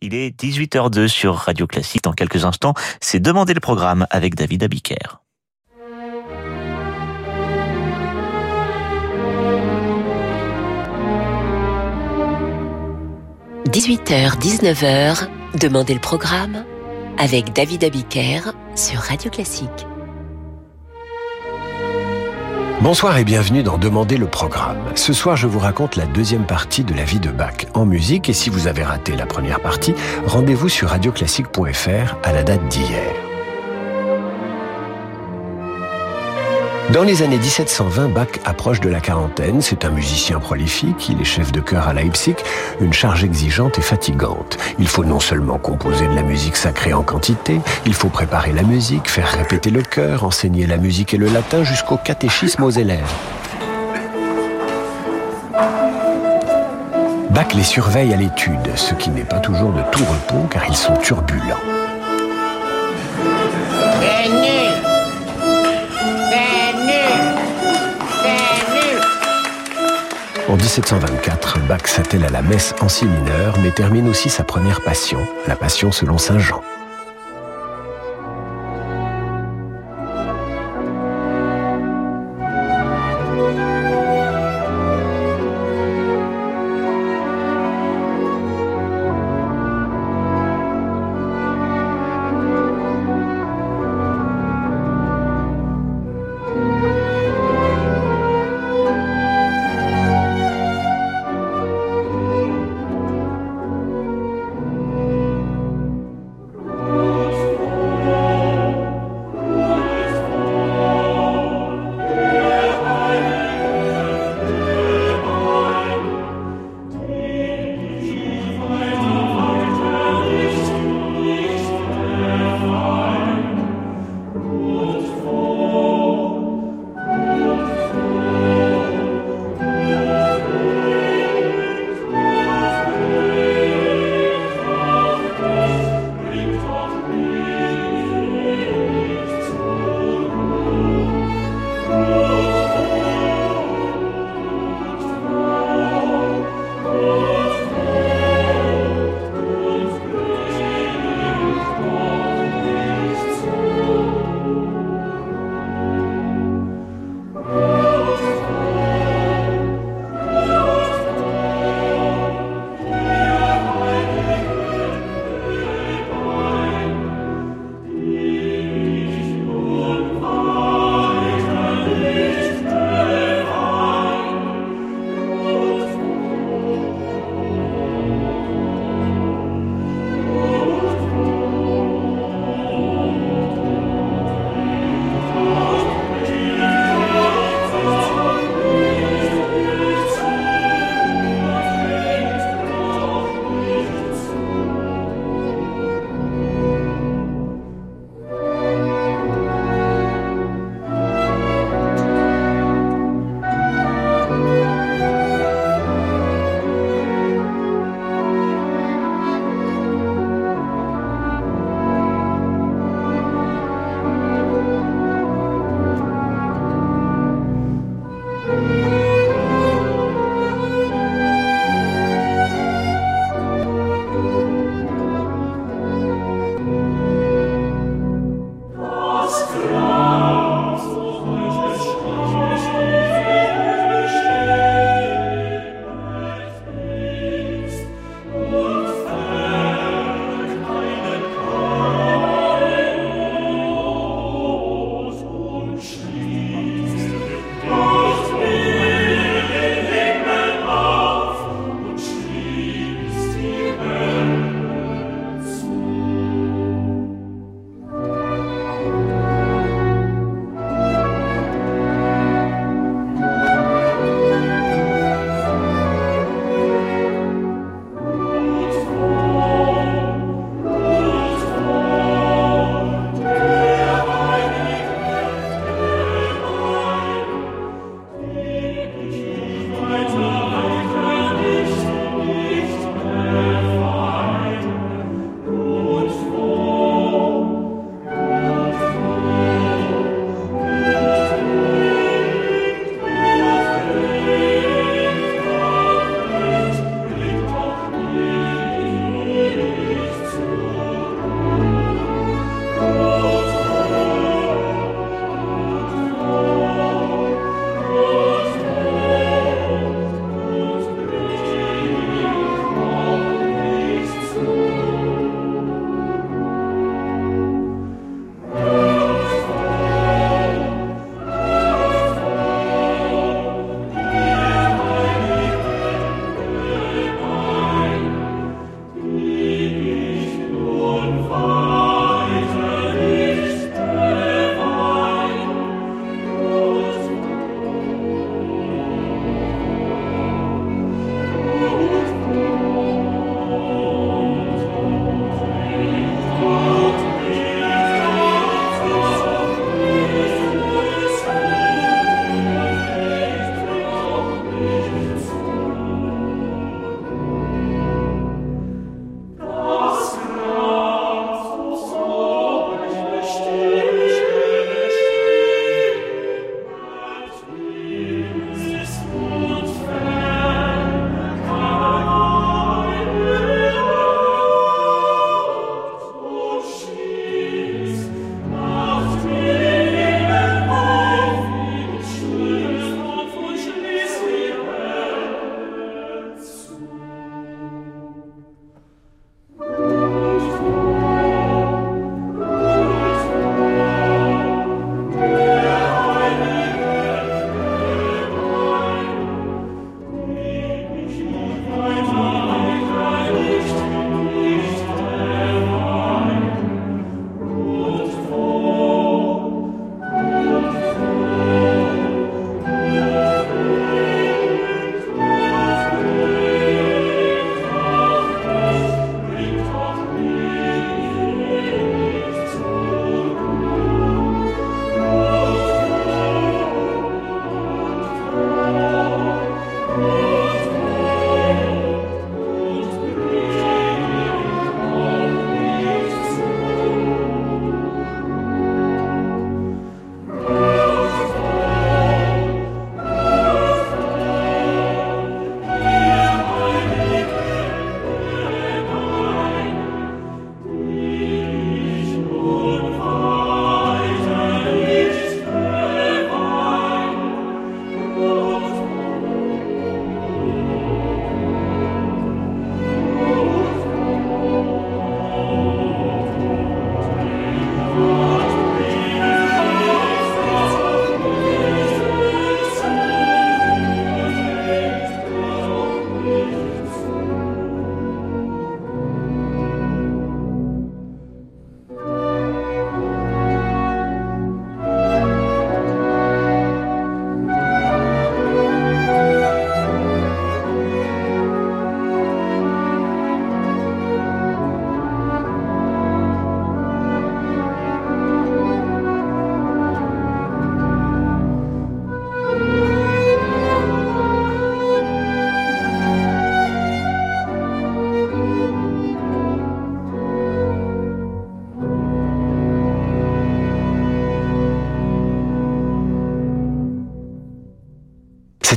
Il est 18h02 sur Radio Classique. Dans quelques instants, c'est Demander le programme avec David Abiker. – 18h, 19h, Demandez le programme avec David Abiker sur Radio Classique. Bonsoir et bienvenue dans Demander le programme. Ce soir, je vous raconte la deuxième partie de la vie de Bach en musique et si vous avez raté la première partie, rendez-vous sur radioclassique.fr à la date d'hier. Dans les années 1720, Bach approche de la quarantaine. C'est un musicien prolifique. Il est chef de chœur à Leipzig. Une charge exigeante et fatigante. Il faut non seulement composer de la musique sacrée en quantité, il faut préparer la musique, faire répéter le chœur, enseigner la musique et le latin jusqu'au catéchisme aux élèves. Bach les surveille à l'étude, ce qui n'est pas toujours de tout repos car ils sont turbulents. 1724, Bach s'attelle à la messe en si mineur, mais termine aussi sa première passion, la passion selon Saint Jean.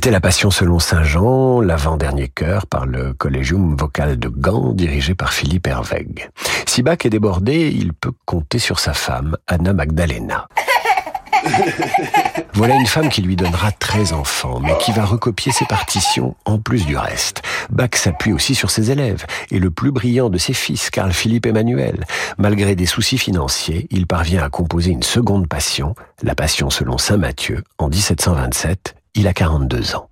C'était la Passion selon Saint Jean, l'avant-dernier chœur par le Collegium Vocal de Gand, dirigé par Philippe Herweg. Si Bach est débordé, il peut compter sur sa femme, Anna Magdalena. Voilà une femme qui lui donnera 13 enfants, mais qui va recopier ses partitions en plus du reste. Bach s'appuie aussi sur ses élèves, et le plus brillant de ses fils, Carl Philippe Emmanuel. Malgré des soucis financiers, il parvient à composer une seconde passion, la passion selon Saint Matthieu, en 1727. Il a 42 ans.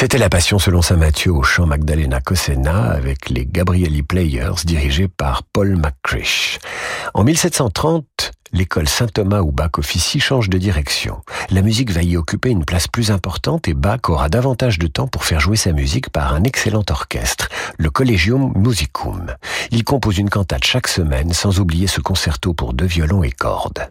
C'était la passion selon saint Matthieu au chant Magdalena Cosena avec les Gabrieli Players dirigés par Paul McCrish. En 1730, l'école Saint-Thomas où Bach officie change de direction. La musique va y occuper une place plus importante et Bach aura davantage de temps pour faire jouer sa musique par un excellent orchestre, le Collegium Musicum. Il compose une cantate chaque semaine sans oublier ce concerto pour deux violons et cordes.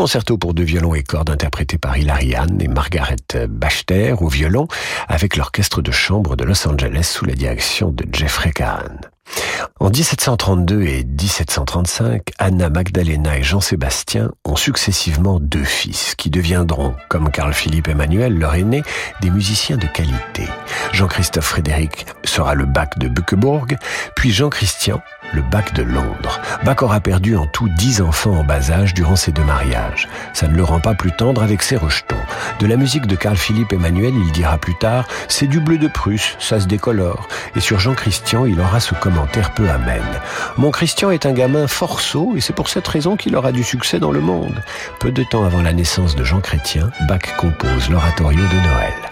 Concerto pour deux violons et cordes interprété par Hilary Hahn et Margaret Bachter au violon avec l'orchestre de chambre de Los Angeles sous la direction de Jeffrey Kahn. En 1732 et 1735, Anna Magdalena et Jean-Sébastien ont successivement deux fils qui deviendront, comme Carl-Philippe Emmanuel, leur aîné, des musiciens de qualité. Jean-Christophe Frédéric sera le bac de Buckeburg, puis Jean-Christian le bac de Londres. Bach aura perdu en tout dix enfants en bas âge durant ses deux mariages. Ça ne le rend pas plus tendre avec ses rejetons. De la musique de Carl-Philippe Emmanuel, il dira plus tard, c'est du bleu de Prusse, ça se décolore. Et sur Jean Christian, il aura ce commentaire peu amène. Mon Christian est un gamin fort et c'est pour cette raison qu'il aura du succès dans le monde. Peu de temps avant la naissance de Jean Chrétien, Bach compose l'oratorio de Noël.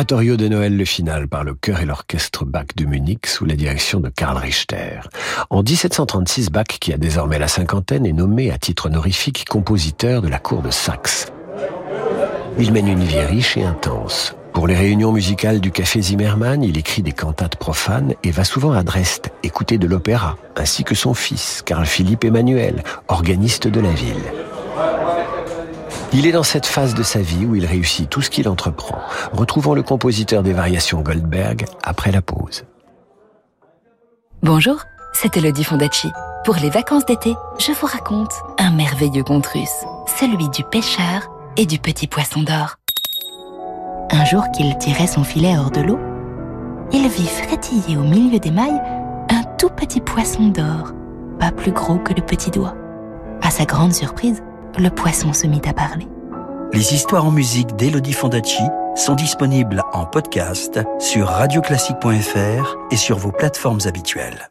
L'oratorio de Noël, le final, par le chœur et l'orchestre Bach de Munich sous la direction de Karl Richter. En 1736, Bach, qui a désormais la cinquantaine, est nommé à titre honorifique compositeur de la cour de Saxe. Il mène une vie riche et intense. Pour les réunions musicales du Café Zimmermann, il écrit des cantates profanes et va souvent à Dresde écouter de l'opéra, ainsi que son fils, Carl Philippe Emmanuel, organiste de la ville. Il est dans cette phase de sa vie où il réussit tout ce qu'il entreprend. Retrouvons le compositeur des variations Goldberg après la pause. Bonjour, c'est Elodie Fondacci. Pour les vacances d'été, je vous raconte un merveilleux conte russe, celui du pêcheur et du petit poisson d'or. Un jour qu'il tirait son filet hors de l'eau, il vit frétiller au milieu des mailles un tout petit poisson d'or, pas plus gros que le petit doigt. À sa grande surprise, le poisson se mit à parler. Les histoires en musique d'Elodie Fondacci sont disponibles en podcast sur radioclassique.fr et sur vos plateformes habituelles.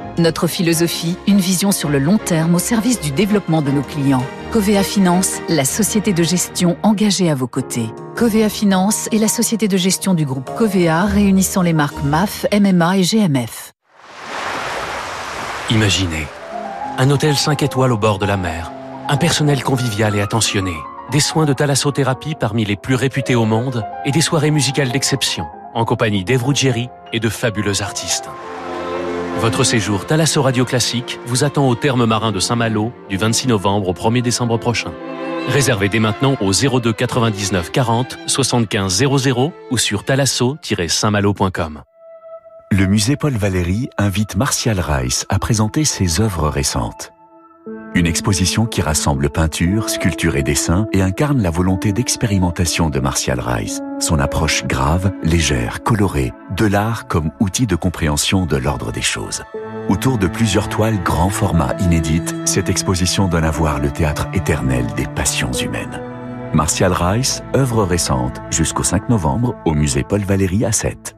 Notre philosophie, une vision sur le long terme au service du développement de nos clients. Covea Finance, la société de gestion engagée à vos côtés. Covea Finance est la société de gestion du groupe Covea réunissant les marques MAF, MMA et GMF. Imaginez un hôtel 5 étoiles au bord de la mer, un personnel convivial et attentionné, des soins de thalassothérapie parmi les plus réputés au monde et des soirées musicales d'exception en compagnie d'Eve et de fabuleux artistes. Votre séjour Thalasso Radio Classique vous attend au terme marin de Saint-Malo du 26 novembre au 1er décembre prochain. Réservez dès maintenant au 02 99 40 75 00 ou sur thalasso-saintmalo.com. Le musée Paul Valéry invite Martial Rice à présenter ses œuvres récentes. Une exposition qui rassemble peinture, sculpture et dessin et incarne la volonté d'expérimentation de Martial Rice, son approche grave, légère, colorée, de l'art comme outil de compréhension de l'ordre des choses. Autour de plusieurs toiles grand format inédites, cette exposition donne à voir le théâtre éternel des passions humaines. Martial Rice, œuvre récente, jusqu'au 5 novembre au musée Paul Valéry à 7.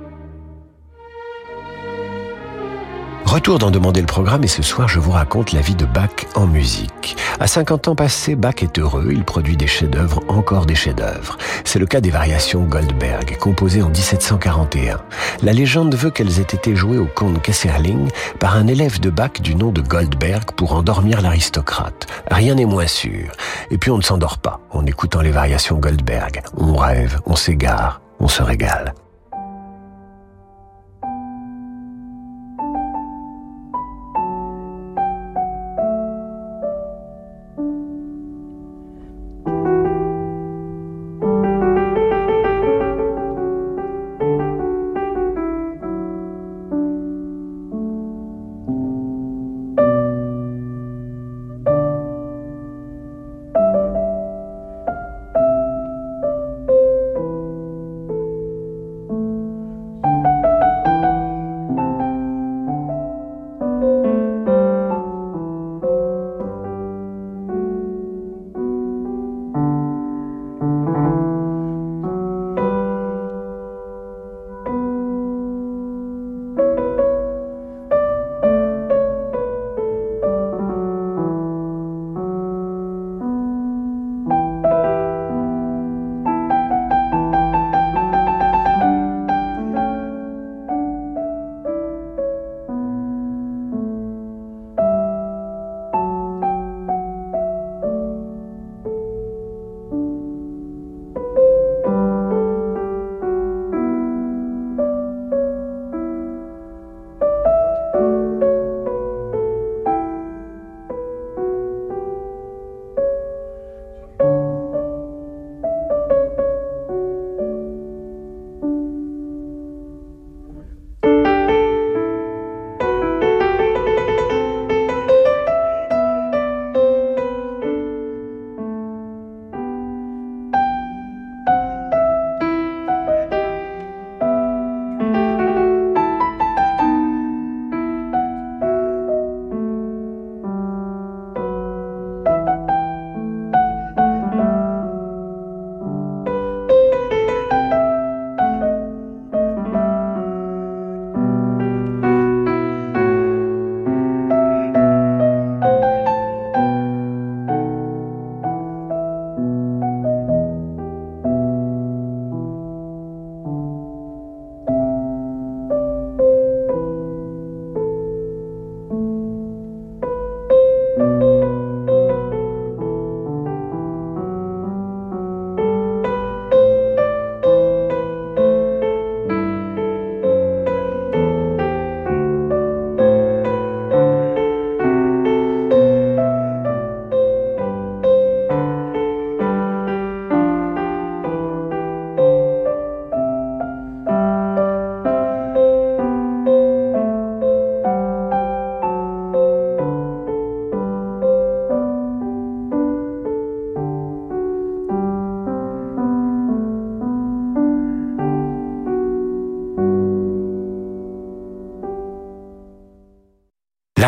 Retour d'en demander le programme et ce soir je vous raconte la vie de Bach en musique. À 50 ans passés, Bach est heureux, il produit des chefs-d'œuvre, encore des chefs-d'œuvre. C'est le cas des variations Goldberg, composées en 1741. La légende veut qu'elles aient été jouées au comte Kesserling par un élève de Bach du nom de Goldberg pour endormir l'aristocrate. Rien n'est moins sûr. Et puis on ne s'endort pas en écoutant les variations Goldberg. On rêve, on s'égare, on se régale.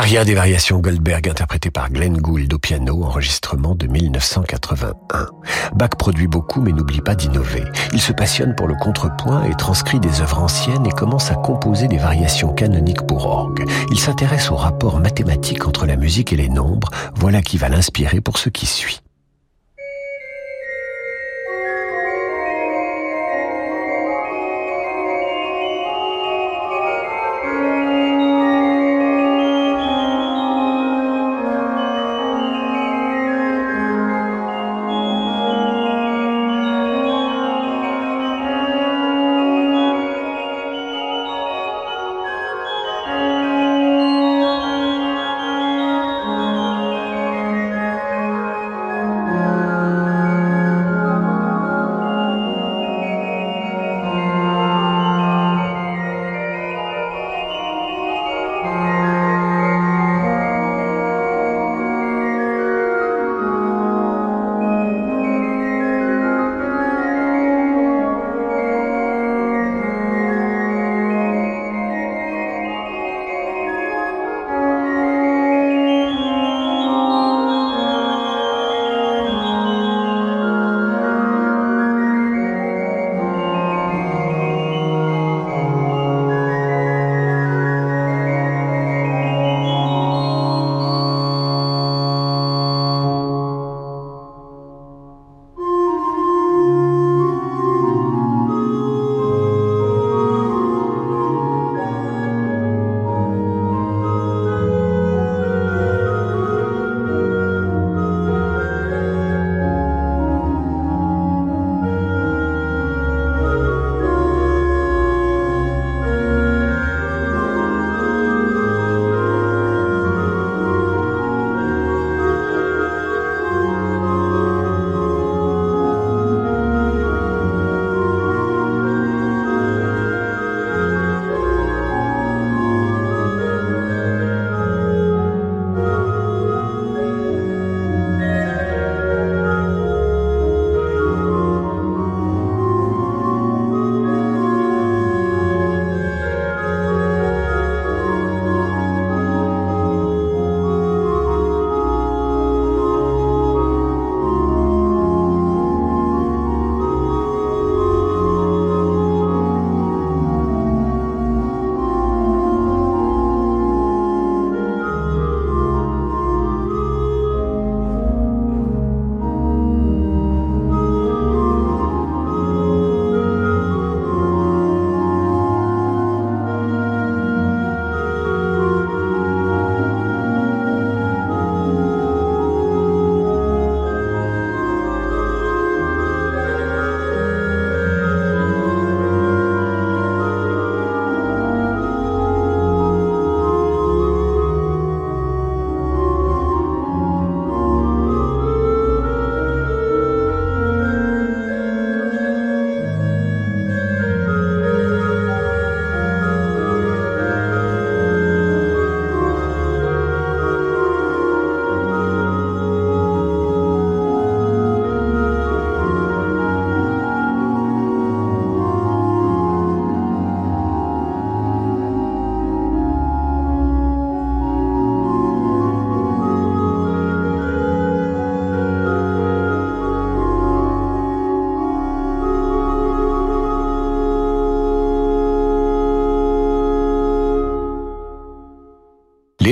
L'aria des variations Goldberg interprétée par Glenn Gould au piano, enregistrement de 1981. Bach produit beaucoup mais n'oublie pas d'innover. Il se passionne pour le contrepoint et transcrit des œuvres anciennes et commence à composer des variations canoniques pour orgue. Il s'intéresse au rapport mathématique entre la musique et les nombres, voilà qui va l'inspirer pour ce qui suit.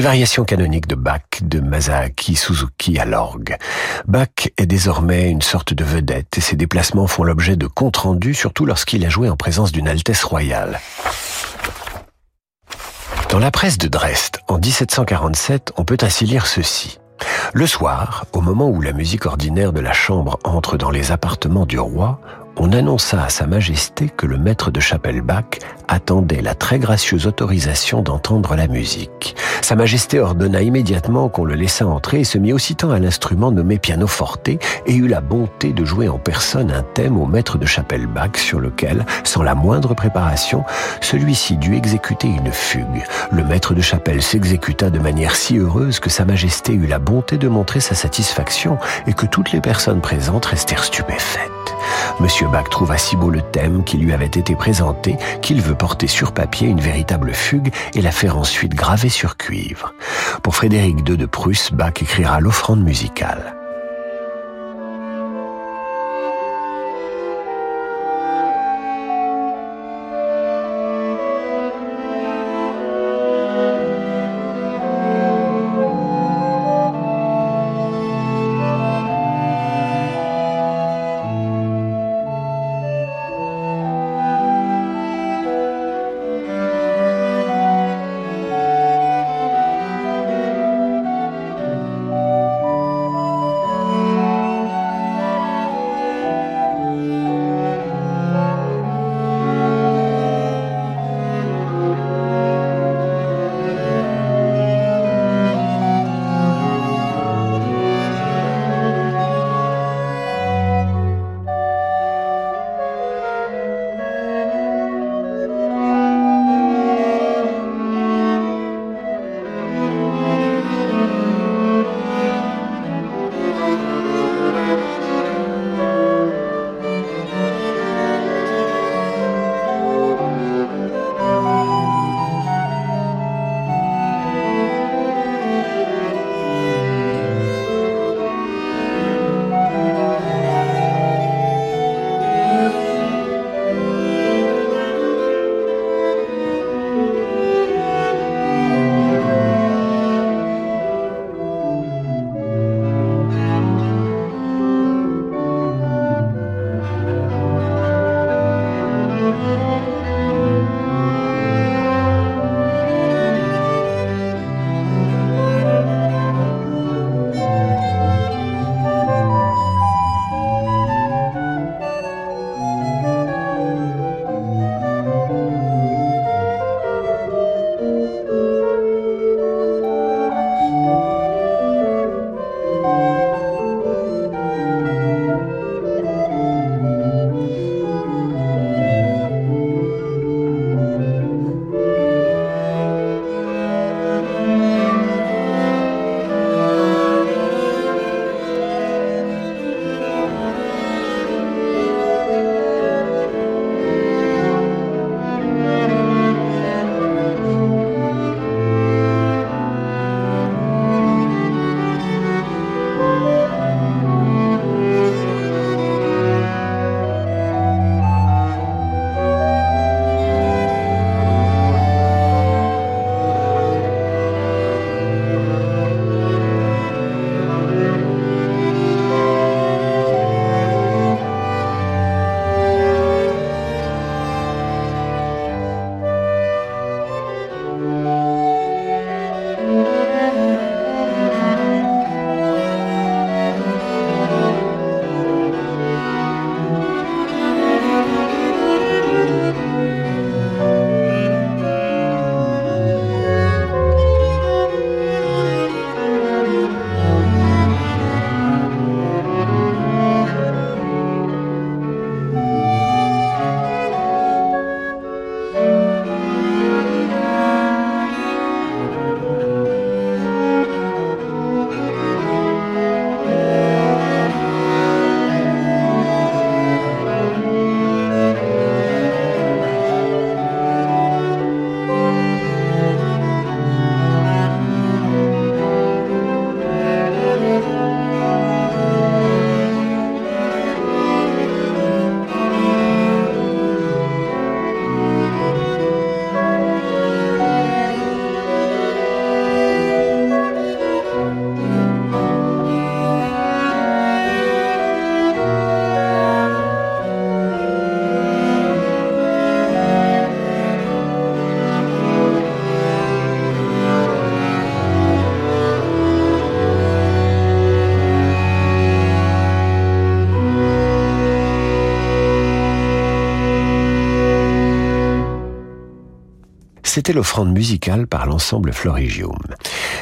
Variations canoniques de Bach de Masaaki Suzuki à l'orgue. Bach est désormais une sorte de vedette et ses déplacements font l'objet de comptes rendus, surtout lorsqu'il a joué en présence d'une Altesse royale. Dans la presse de Dresde, en 1747, on peut ainsi lire ceci. Le soir, au moment où la musique ordinaire de la chambre entre dans les appartements du roi, on annonça à Sa Majesté que le maître de chapelle Bach attendait la très gracieuse autorisation d'entendre la musique. Sa Majesté ordonna immédiatement qu'on le laissât entrer et se mit aussitôt à l'instrument nommé pianoforte et eut la bonté de jouer en personne un thème au maître de chapelle Bach sur lequel, sans la moindre préparation, celui-ci dut exécuter une fugue. Le maître de chapelle s'exécuta de manière si heureuse que Sa Majesté eut la bonté de montrer sa satisfaction et que toutes les personnes présentes restèrent stupéfaites. Monsieur Bach trouva si beau le thème qui lui avait été présenté qu'il veut porter sur papier une véritable fugue et la faire ensuite graver sur cuve. suivre. Pour Frédéric II de Prusse, Bach écrira l'offrande musicale. C'était l'offrande musicale par l'ensemble Florigium.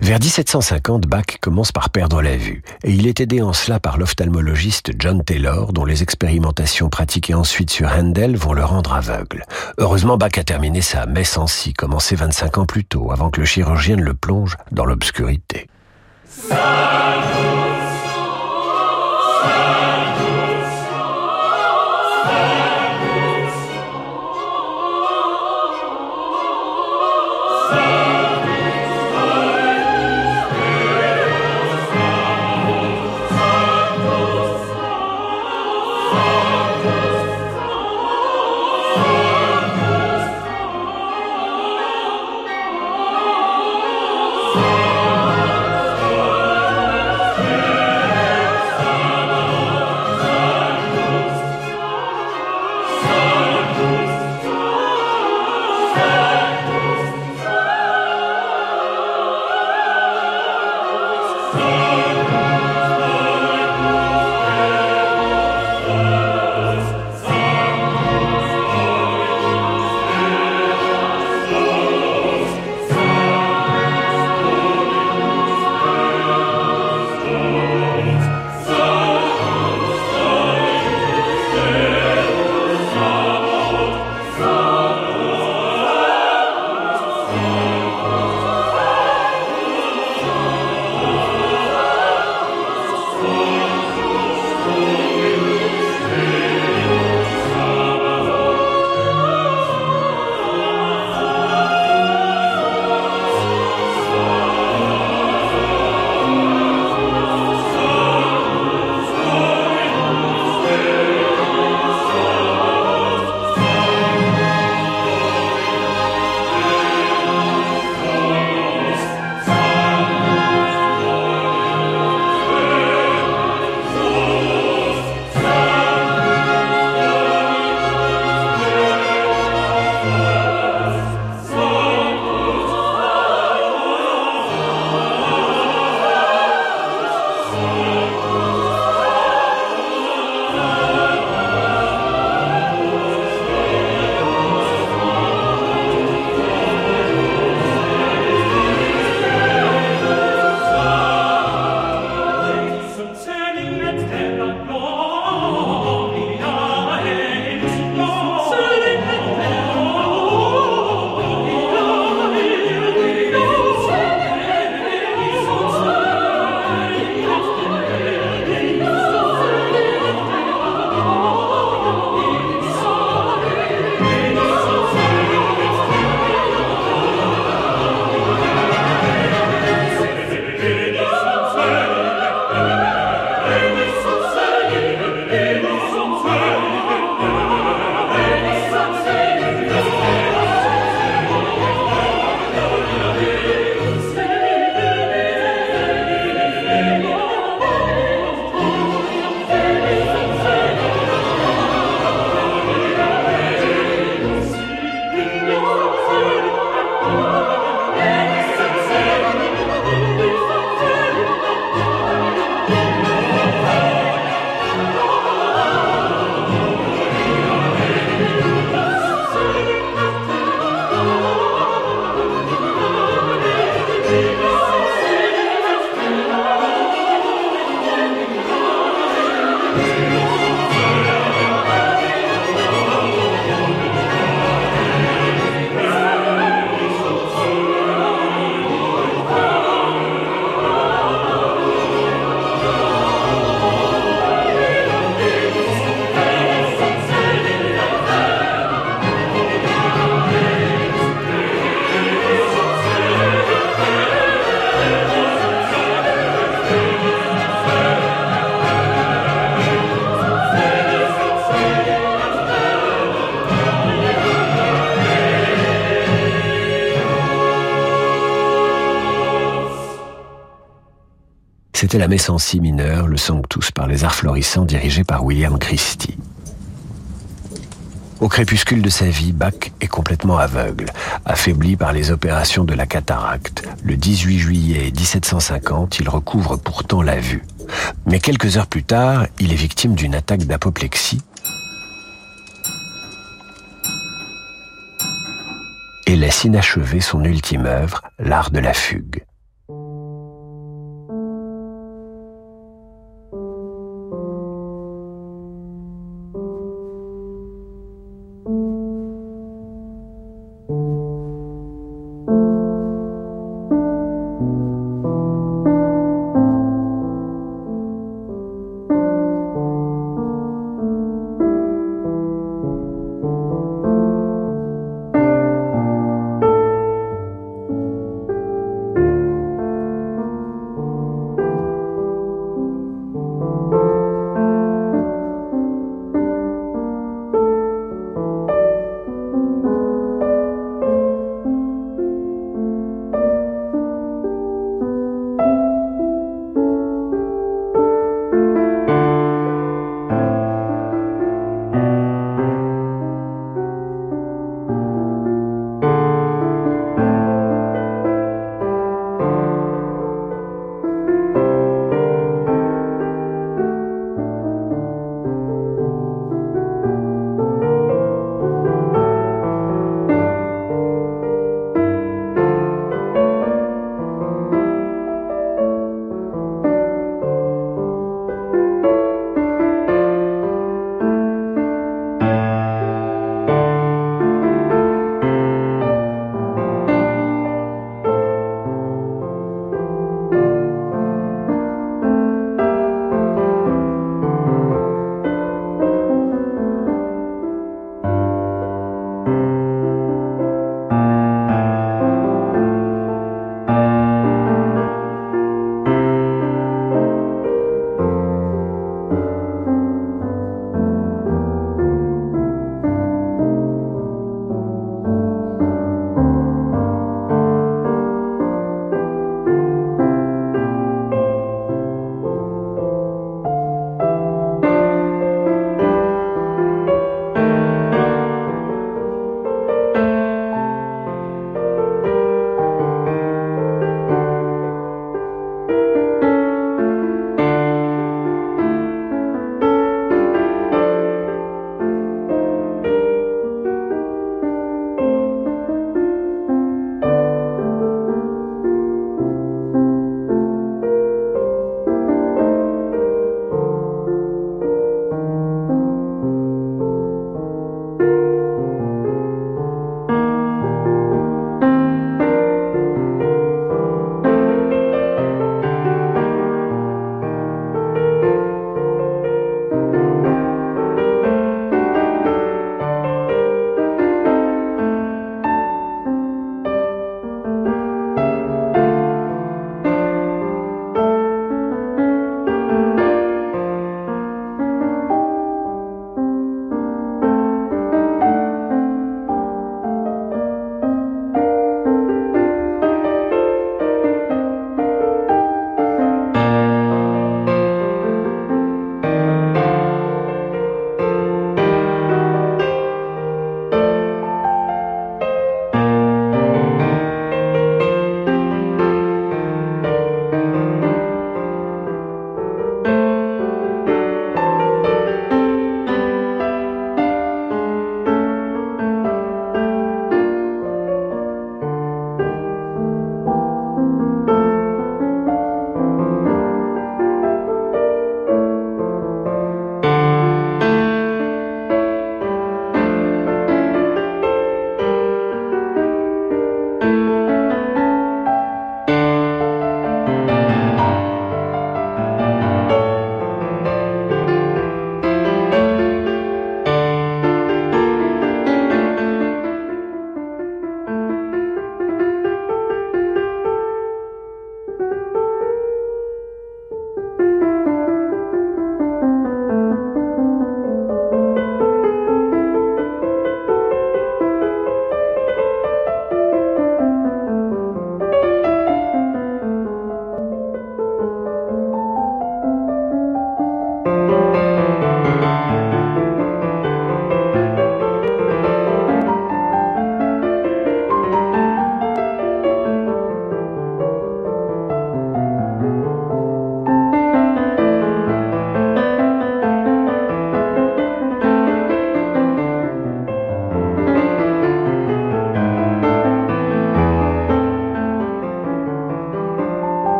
Vers 1750, Bach commence par perdre la vue, et il est aidé en cela par l'ophtalmologiste John Taylor, dont les expérimentations pratiquées ensuite sur Handel vont le rendre aveugle. Heureusement, Bach a terminé sa messe en si, commencée 25 ans plus tôt, avant que le chirurgien ne le plonge dans l'obscurité. C'était la messe en si mineure, le Sanctus par les arts florissants dirigé par William Christie. Au crépuscule de sa vie, Bach est complètement aveugle, affaibli par les opérations de la cataracte. Le 18 juillet 1750, il recouvre pourtant la vue. Mais quelques heures plus tard, il est victime d'une attaque d'apoplexie et laisse inachevé son ultime œuvre, l'art de la fugue.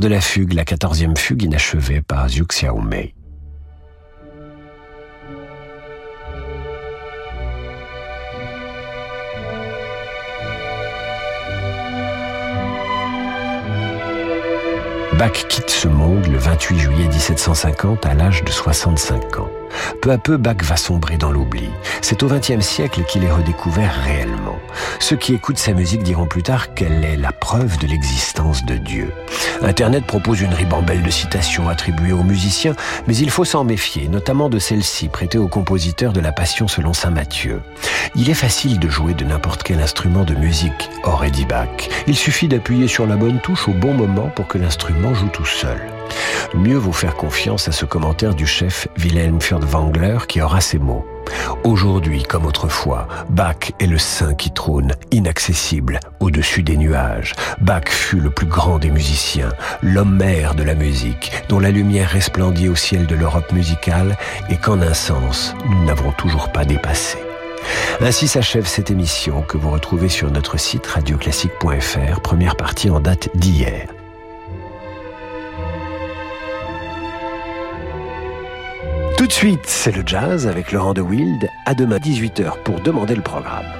De la fugue, la quatorzième fugue inachevée par Zhu Xiaomei. Bach quitte ce monde le 28 juillet 1750 à l'âge de 65 ans. Peu à peu, Bach va sombrer dans l'oubli. C'est au XXe siècle qu'il est redécouvert réellement. Ceux qui écoutent sa musique diront plus tard qu'elle est la preuve de l'existence de Dieu. Internet propose une ribambelle de citations attribuées aux musiciens, mais il faut s'en méfier, notamment de celle-ci prêtée au compositeur de la Passion selon saint Matthieu. Il est facile de jouer de n'importe quel instrument de musique, aurait dit Bach. Il suffit d'appuyer sur la bonne touche au bon moment pour que l'instrument joue tout seul. Mieux vaut faire confiance à ce commentaire du chef Wilhelm Furtwängler qui aura ces mots. Aujourd'hui comme autrefois, Bach est le saint qui trône, inaccessible, au-dessus des nuages. Bach fut le plus grand des musiciens, l'homme mère de la musique, dont la lumière resplendit au ciel de l'Europe musicale et qu'en un sens, nous n'avons toujours pas dépassé. Ainsi s'achève cette émission que vous retrouvez sur notre site radioclassique.fr, première partie en date d'hier. Tout de suite, c'est le jazz avec Laurent de Wild. À demain 18h pour demander le programme.